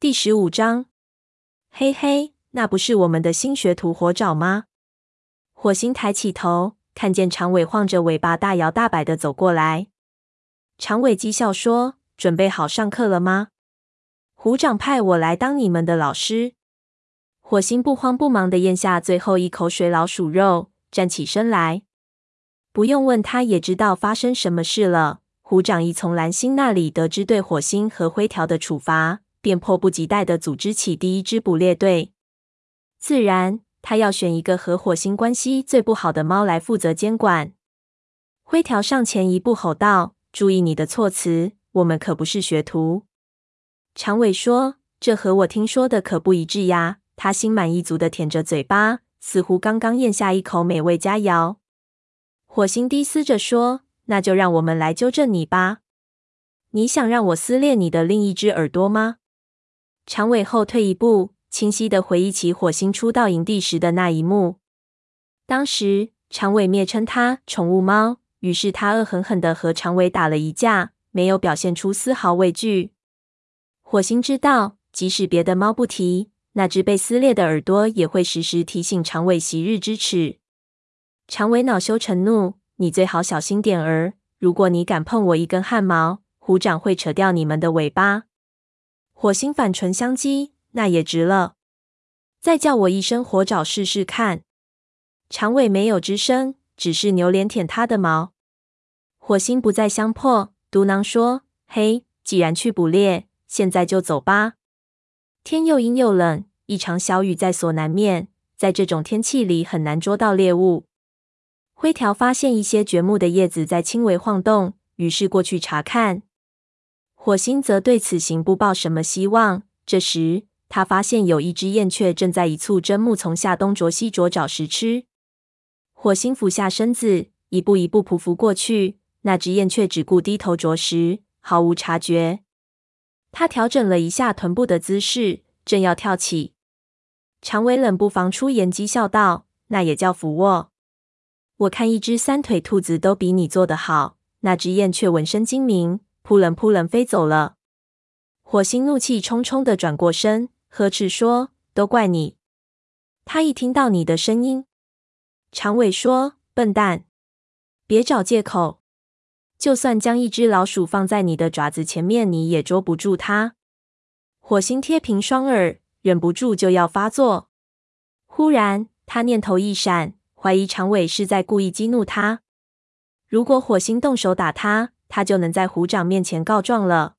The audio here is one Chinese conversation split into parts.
第十五章，嘿嘿，那不是我们的新学徒火爪吗？火星抬起头，看见长尾晃着尾巴，大摇大摆的走过来。长尾讥笑说：“准备好上课了吗？虎掌派我来当你们的老师。”火星不慌不忙的咽下最后一口水老鼠肉，站起身来。不用问，他也知道发生什么事了。虎掌一从蓝星那里得知对火星和灰条的处罚，便迫不及待的组织起第一支捕猎队。自然，他要选一个和火星关系最不好的猫来负责监管。灰条上前一步吼道：“注意你的措辞，我们可不是学徒。”长尾说：“这和我听说的可不一致呀。”他心满意足的舔着嘴巴，似乎刚刚咽下一口美味佳肴。火星低嘶着说：“那就让我们来纠正你吧。你想让我撕裂你的另一只耳朵吗？”长尾后退一步，清晰地回忆起火星初到营地时的那一幕。当时长尾蔑称他宠物猫，于是他恶狠狠地和长尾打了一架，没有表现出丝毫畏惧。火星知道，即使别的猫不提，那只被撕裂的耳朵也会时时提醒长尾昔日之耻。长尾恼羞成怒：“你最好小心点儿！如果你敢碰我一根汗毛，虎掌会扯掉你们的尾巴。”火星反唇相讥：“那也值了，再叫我一声火爪试试看。”长尾没有吱声，只是扭脸舔他的毛。火星不再相迫，嘟囔说：“嘿，既然去捕猎，现在就走吧。天又阴又冷，一场小雨在所难免。在这种天气里，很难捉到猎物。”灰条发现一些掘木的叶子在轻微晃动，于是过去查看。火星则对此行不抱什么希望。这时，他发现有一只燕雀正在一簇针木丛下东啄西啄找食吃。火星俯下身子，一步一步匍匐过去。那只燕雀只顾低头啄食，毫无察觉。他调整了一下臀部的姿势，正要跳起。长尾冷不防出言讥笑道：“那也叫俯卧？我看一只三腿兔子都比你做得好。”那只燕雀闻声精明。扑棱扑棱飞走了。火星怒气冲冲地转过身，呵斥说：“都怪你！他一听到你的声音。”长尾说：“笨蛋，别找借口。就算将一只老鼠放在你的爪子前面，你也捉不住它。”火星贴平双耳，忍不住就要发作。忽然，他念头一闪，怀疑长尾是在故意激怒他。如果火星动手打他，他就能在虎掌面前告状了。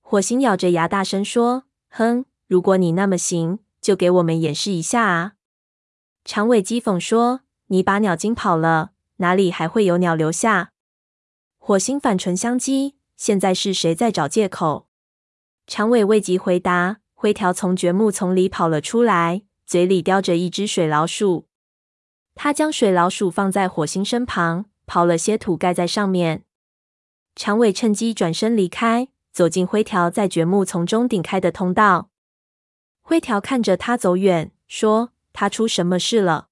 火星咬着牙大声说：“哼，如果你那么行，就给我们演示一下啊！”长尾讥讽说：“你把鸟惊跑了，哪里还会有鸟留下？”火星反唇相讥：“现在是谁在找借口？”长尾未及回答，灰条从掘木丛里跑了出来，嘴里叼着一只水老鼠。他将水老鼠放在火星身旁，刨了些土盖在上面。长尾趁机转身离开，走进灰条在橛木丛中顶开的通道。灰条看着他走远，说：“他出什么事了？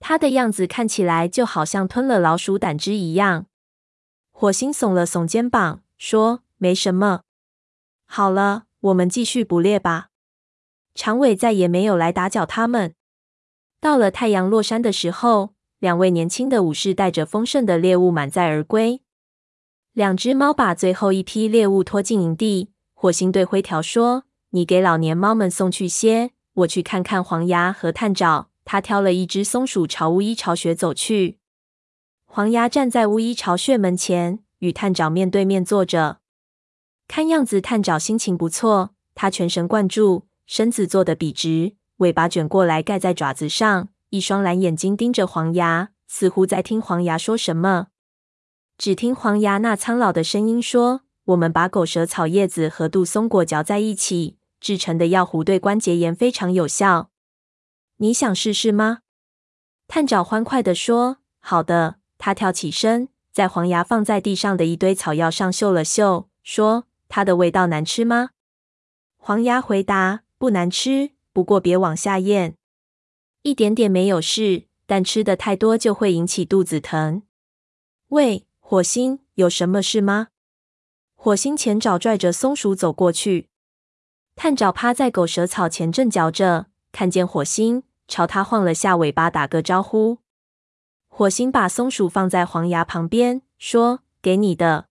他的样子看起来就好像吞了老鼠胆汁一样。”火星耸了耸肩膀，说：“没什么。好了，我们继续捕猎吧。”长尾再也没有来打搅他们。到了太阳落山的时候，两位年轻的武士带着丰盛的猎物满载而归。两只猫把最后一批猎物拖进营地。火星对灰条说：“你给老年猫们送去些，我去看看黄牙和探爪。”他挑了一只松鼠朝乌衣巢穴走去。黄牙站在乌衣巢穴门前，与探爪面对面坐着。看样子探爪心情不错，他全神贯注，身子坐得笔直，尾巴卷过来盖在爪子上，一双蓝眼睛盯着黄牙，似乎在听黄牙说什么。只听黄牙那苍老的声音说：“我们把狗舌草叶子和杜松果嚼在一起制成的药糊，对关节炎非常有效。你想试试吗？”探爪欢快地说：“好的。”他跳起身，在黄牙放在地上的一堆草药上嗅了嗅，说：“它的味道难吃吗？”黄牙回答：“不难吃，不过别往下咽，一点点没有事，但吃的太多就会引起肚子疼。”喂。火星，有什么事吗？火星前爪拽着松鼠走过去。探爪趴在狗舌草前正嚼着，看见火星，朝他晃了下尾巴，打个招呼。火星把松鼠放在黄牙旁边，说：“给你的。”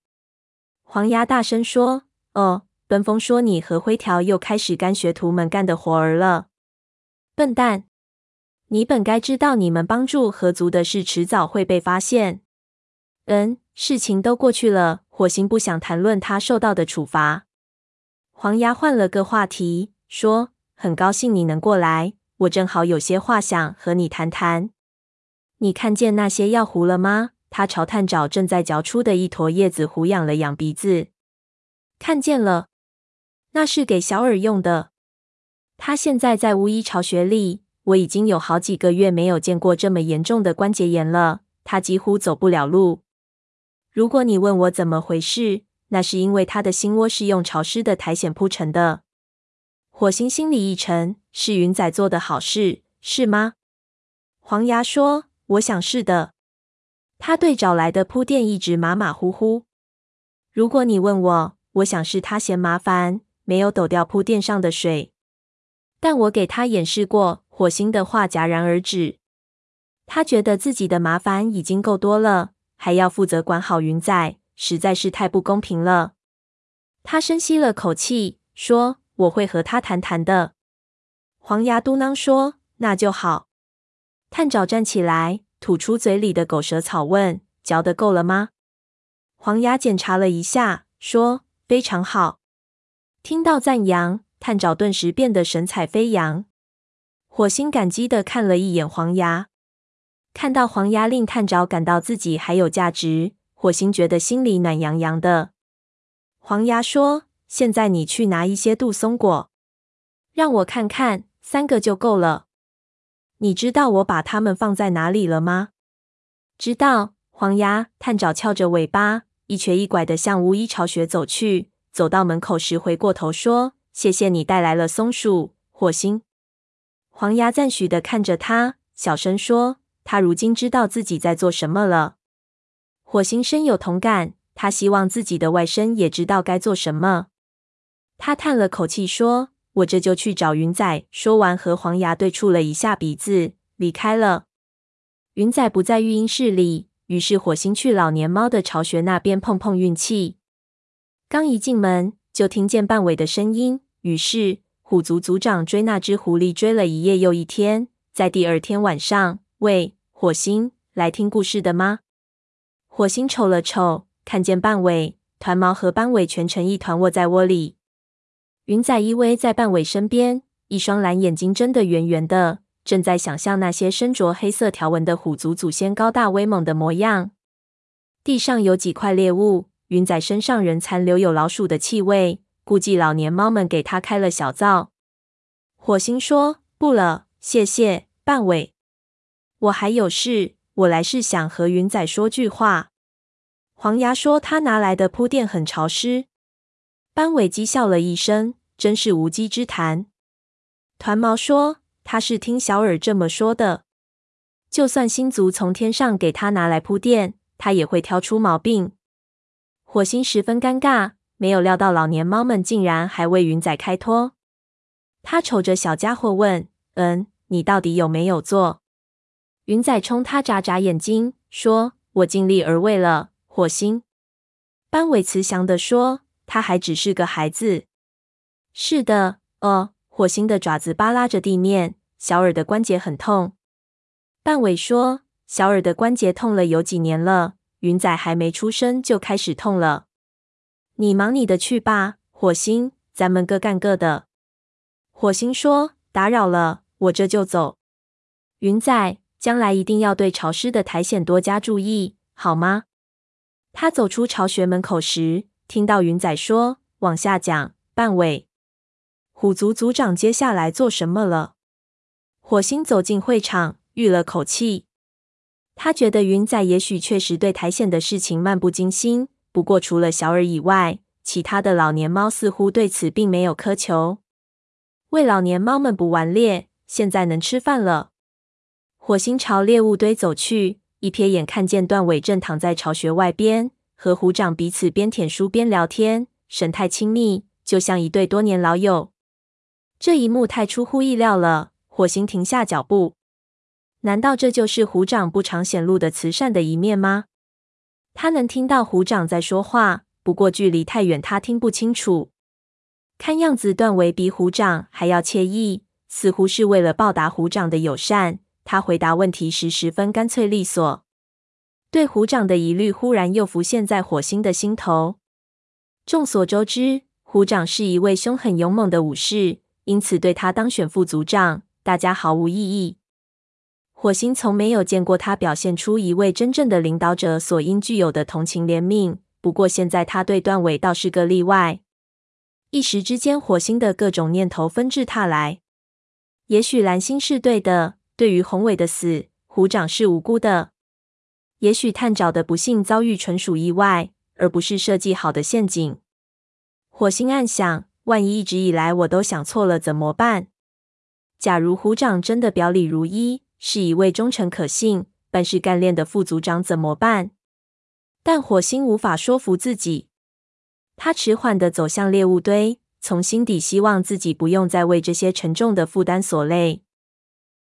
黄牙大声说：“哦，奔风说你和灰条又开始干学徒们干的活儿了，笨蛋！你本该知道，你们帮助河族的事迟早会被发现。”嗯，事情都过去了。火星不想谈论他受到的处罚。黄牙换了个话题，说：“很高兴你能过来。”我正好有些话想和你谈谈。你看见那些药壶了吗？他朝探爪正在嚼出的一坨叶子壶痒了养鼻子。看见了，那是给小耳用的。他现在在巫医巢穴里。我已经有好几个月没有见过这么严重的关节炎了。他几乎走不了路。如果你问我怎么回事，那是因为他的心窝是用潮湿的苔藓铺成的。火星心里一沉。是云仔做的好事，是吗？黄牙说：“我想是的。”他对找来的铺垫一直马马虎虎。如果你问我，我想是他嫌麻烦，没有抖掉铺垫上的水。但我给他演示过。火星的话戛然而止。他觉得自己的麻烦已经够多了，还要负责管好云仔，实在是太不公平了。他深吸了口气，说：“我会和他谈谈的。”黄牙嘟囔说：“那就好。”探爪站起来，吐出嘴里的狗舌草，问：“嚼得够了吗？”黄牙检查了一下，说：“非常好。”听到赞扬，探爪顿时变得神采飞扬。火星感激的看了一眼黄牙，看到黄牙令探爪感到自己还有价值，火星觉得心里暖洋洋的。黄牙说：“现在你去拿一些杜松果，让我看看。”三个就够了。你知道我把它们放在哪里了吗？知道。黄牙探爪翘着尾巴，一瘸一拐的向巫医巢穴走去。走到门口时，回过头说：“谢谢你带来了松鼠，火星。”黄牙赞许的看着他，小声说：“他如今知道自己在做什么了。”火星深有同感，他希望自己的外甥也知道该做什么。他叹了口气说。我这就去找云仔。说完，和黄牙对触了一下鼻子，离开了。云仔不在育婴室里，于是火星去老年猫的巢穴那边碰碰运气。刚一进门，就听见半尾的声音。于是虎族族长追那只狐狸追了一夜又一天，在第二天晚上，喂，火星，来听故事的吗？火星瞅了瞅，看见半尾、团毛和斑尾蜷成一团窝在窝里。云仔依偎在半尾身边，一双蓝眼睛睁得圆圆的，正在想象那些身着黑色条纹的虎族祖先高大威猛的模样。地上有几块猎物，云仔身上仍残留有老鼠的气味，估计老年猫们给他开了小灶。火星说：“不了，谢谢，半尾。我还有事，我来是想和云仔说句话。”黄牙说：“他拿来的铺垫很潮湿。”斑尾讥笑了一声，真是无稽之谈。团毛说：“他是听小耳这么说的。就算星族从天上给他拿来铺垫，他也会挑出毛病。”火星十分尴尬，没有料到老年猫们竟然还为云仔开脱。他瞅着小家伙问：“嗯，你到底有没有做？”云仔冲他眨眨眼睛，说：“我尽力而为了。”火星斑尾慈祥地说。他还只是个孩子。是的，哦，火星的爪子扒拉着地面。小耳的关节很痛。半尾说：“小耳的关节痛了有几年了。云仔还没出生就开始痛了。”你忙你的去吧，火星，咱们各干各的。火星说：“打扰了，我这就走。”云仔，将来一定要对潮湿的苔藓多加注意，好吗？他走出巢穴门口时。听到云仔说：“往下讲，半尾虎族族长接下来做什么了？”火星走进会场，吁了口气。他觉得云仔也许确实对苔藓的事情漫不经心，不过除了小耳以外，其他的老年猫似乎对此并没有苛求。为老年猫们补完猎，现在能吃饭了。火星朝猎物堆走去，一瞥眼看见段尾正躺在巢穴外边。和虎长彼此边舔书边聊天，神态亲密，就像一对多年老友。这一幕太出乎意料了，火星停下脚步。难道这就是虎掌不常显露的慈善的一面吗？他能听到虎掌在说话，不过距离太远，他听不清楚。看样子段维比虎掌还要惬意，似乎是为了报答虎掌的友善。他回答问题时十分干脆利索。对虎掌的疑虑忽然又浮现在火星的心头。众所周知，虎掌是一位凶狠勇猛的武士，因此对他当选副组长，大家毫无异议。火星从没有见过他表现出一位真正的领导者所应具有的同情怜悯。不过现在他对段伟倒是个例外。一时之间，火星的各种念头纷至沓来。也许蓝星是对的，对于宏伟的死，虎掌是无辜的。也许探长的不幸遭遇纯属意外，而不是设计好的陷阱。火星暗想：万一一直以来我都想错了，怎么办？假如虎掌真的表里如一，是一位忠诚可信、办事干练的副组长，怎么办？但火星无法说服自己。他迟缓地走向猎物堆，从心底希望自己不用再为这些沉重的负担所累。